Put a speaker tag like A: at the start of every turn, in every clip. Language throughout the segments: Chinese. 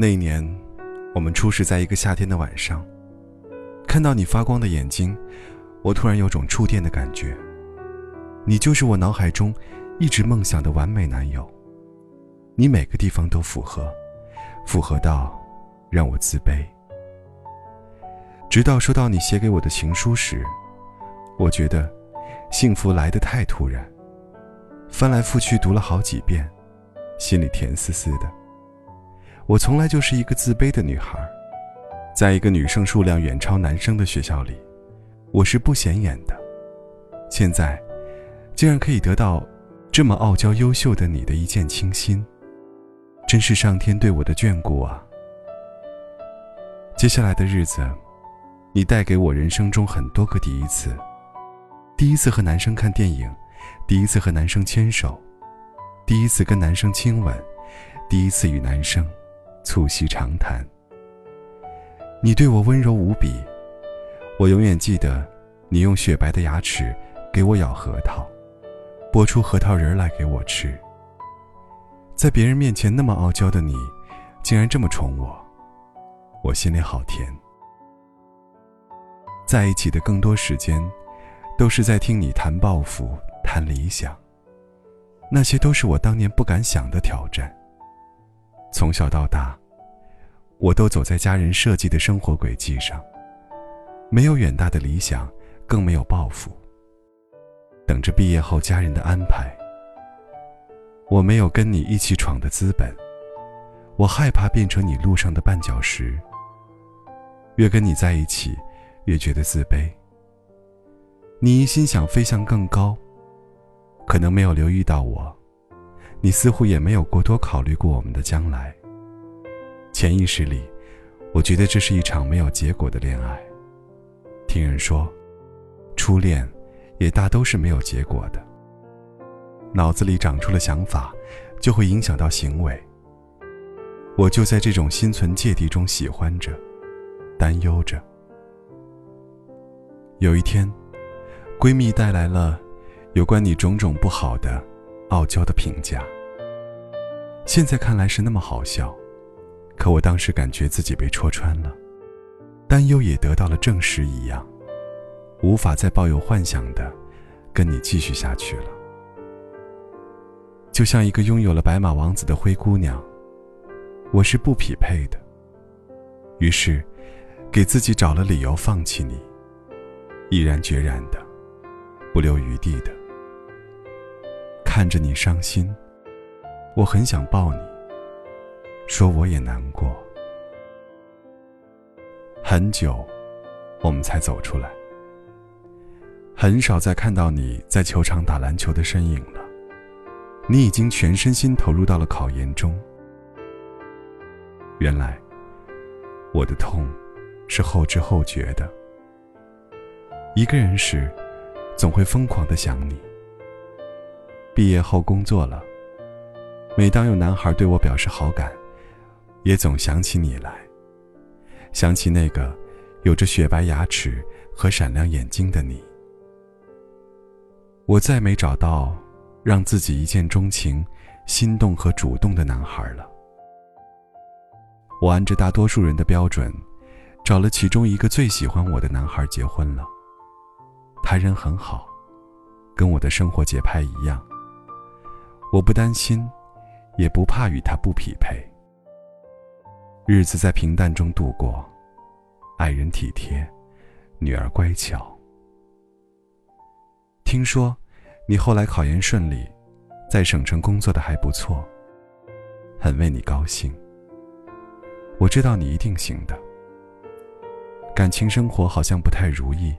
A: 那一年，我们初识在一个夏天的晚上，看到你发光的眼睛，我突然有种触电的感觉。你就是我脑海中一直梦想的完美男友。你每个地方都符合，符合到让我自卑。直到收到你写给我的情书时，我觉得幸福来得太突然，翻来覆去读了好几遍，心里甜丝丝的。我从来就是一个自卑的女孩，在一个女生数量远超男生的学校里，我是不显眼的。现在，竟然可以得到这么傲娇优秀的你的一见倾心，真是上天对我的眷顾啊！接下来的日子，你带给我人生中很多个第一次：第一次和男生看电影，第一次和男生牵手，第一次跟男生亲吻，第一次与男生。促膝长谈。你对我温柔无比，我永远记得，你用雪白的牙齿给我咬核桃，剥出核桃仁来给我吃。在别人面前那么傲娇的你，竟然这么宠我，我心里好甜。在一起的更多时间，都是在听你谈抱负、谈理想，那些都是我当年不敢想的挑战。从小到大，我都走在家人设计的生活轨迹上，没有远大的理想，更没有抱负。等着毕业后家人的安排。我没有跟你一起闯的资本，我害怕变成你路上的绊脚石。越跟你在一起，越觉得自卑。你一心想飞向更高，可能没有留意到我。你似乎也没有过多考虑过我们的将来。潜意识里，我觉得这是一场没有结果的恋爱。听人说，初恋也大都是没有结果的。脑子里长出了想法，就会影响到行为。我就在这种心存芥蒂中喜欢着，担忧着。有一天，闺蜜带来了有关你种种不好的。傲娇的评价，现在看来是那么好笑，可我当时感觉自己被戳穿了，担忧也得到了证实一样，无法再抱有幻想的跟你继续下去了。就像一个拥有了白马王子的灰姑娘，我是不匹配的，于是给自己找了理由放弃你，毅然决然的，不留余地的。看着你伤心，我很想抱你，说我也难过。很久，我们才走出来，很少再看到你在球场打篮球的身影了。你已经全身心投入到了考研中。原来，我的痛是后知后觉的。一个人时，总会疯狂的想你。毕业后工作了，每当有男孩对我表示好感，也总想起你来，想起那个有着雪白牙齿和闪亮眼睛的你。我再没找到让自己一见钟情、心动和主动的男孩了。我按着大多数人的标准，找了其中一个最喜欢我的男孩结婚了。他人很好，跟我的生活节拍一样。我不担心，也不怕与他不匹配。日子在平淡中度过，爱人体贴，女儿乖巧。听说你后来考研顺利，在省城工作的还不错，很为你高兴。我知道你一定行的。感情生活好像不太如意，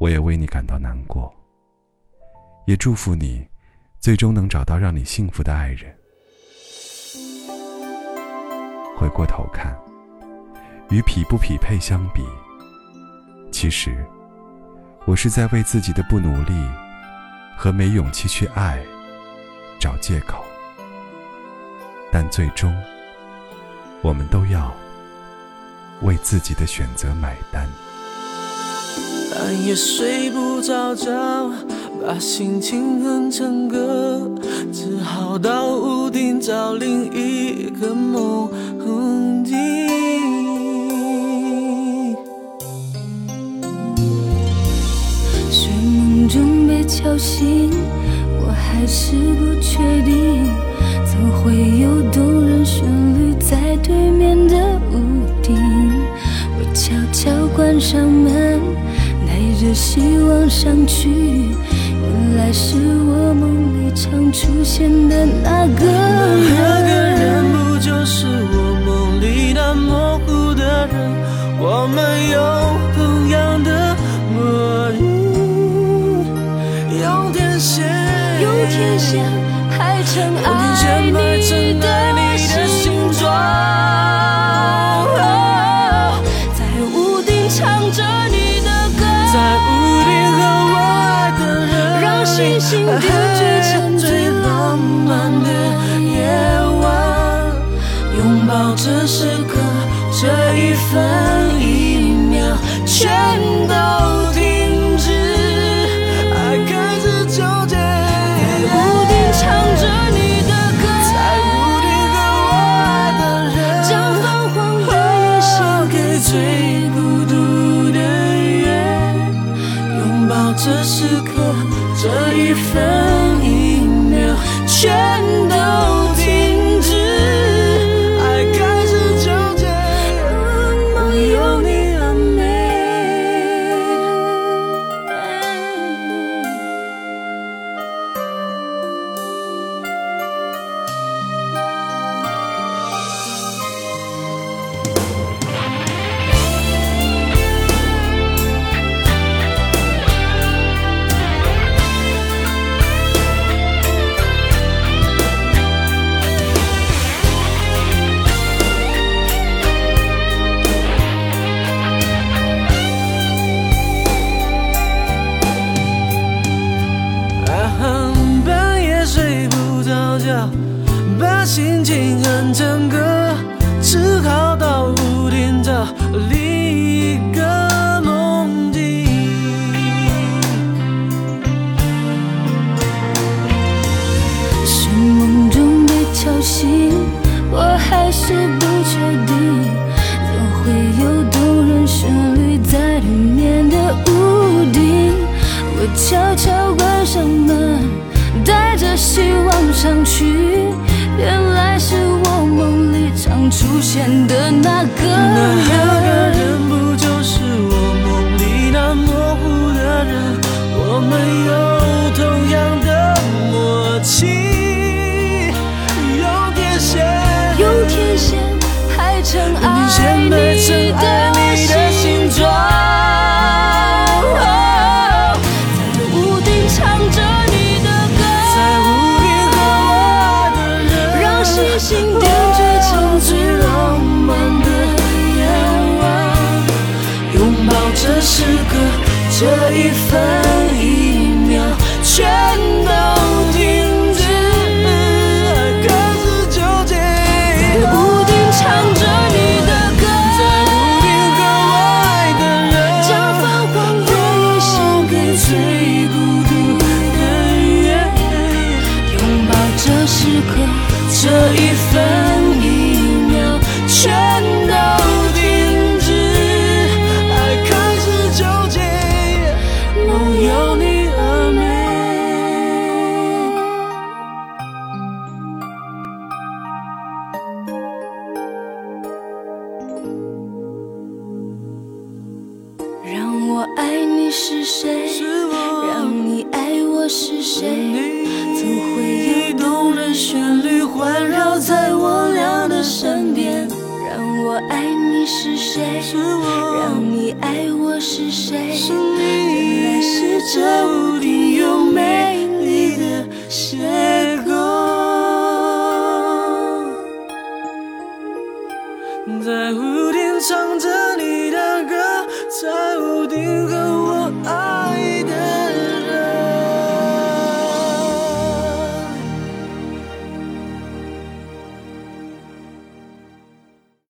A: 我也为你感到难过，也祝福你。最终能找到让你幸福的爱人。回过头看，与匹不匹配相比，其实我是在为自己的不努力和没勇气去爱找借口。但最终，我们都要为自己的选择买单。
B: 半夜睡不着觉，把心情哼成歌，只好到屋顶找另一个梦境。
C: 睡梦中被敲醒，我还是不确定，怎会有动人旋律在对面的屋顶？我悄悄关上门。带着希望上去，原来是我梦里常出现的那个人。
B: 那个人不就是我梦里那模糊的人？我们有同样的魔力，用天线，
C: 用天线排成爱你的星星点缀成最浪漫的夜晚，
B: 拥抱这时刻，这一分心情很诚恳，只好到屋顶找
C: 那个
B: 这一
C: 份谁？总会有动人旋律环绕在我俩的身边？让我爱你是谁？是让你爱我是谁？原来是这屋顶有美丽的线。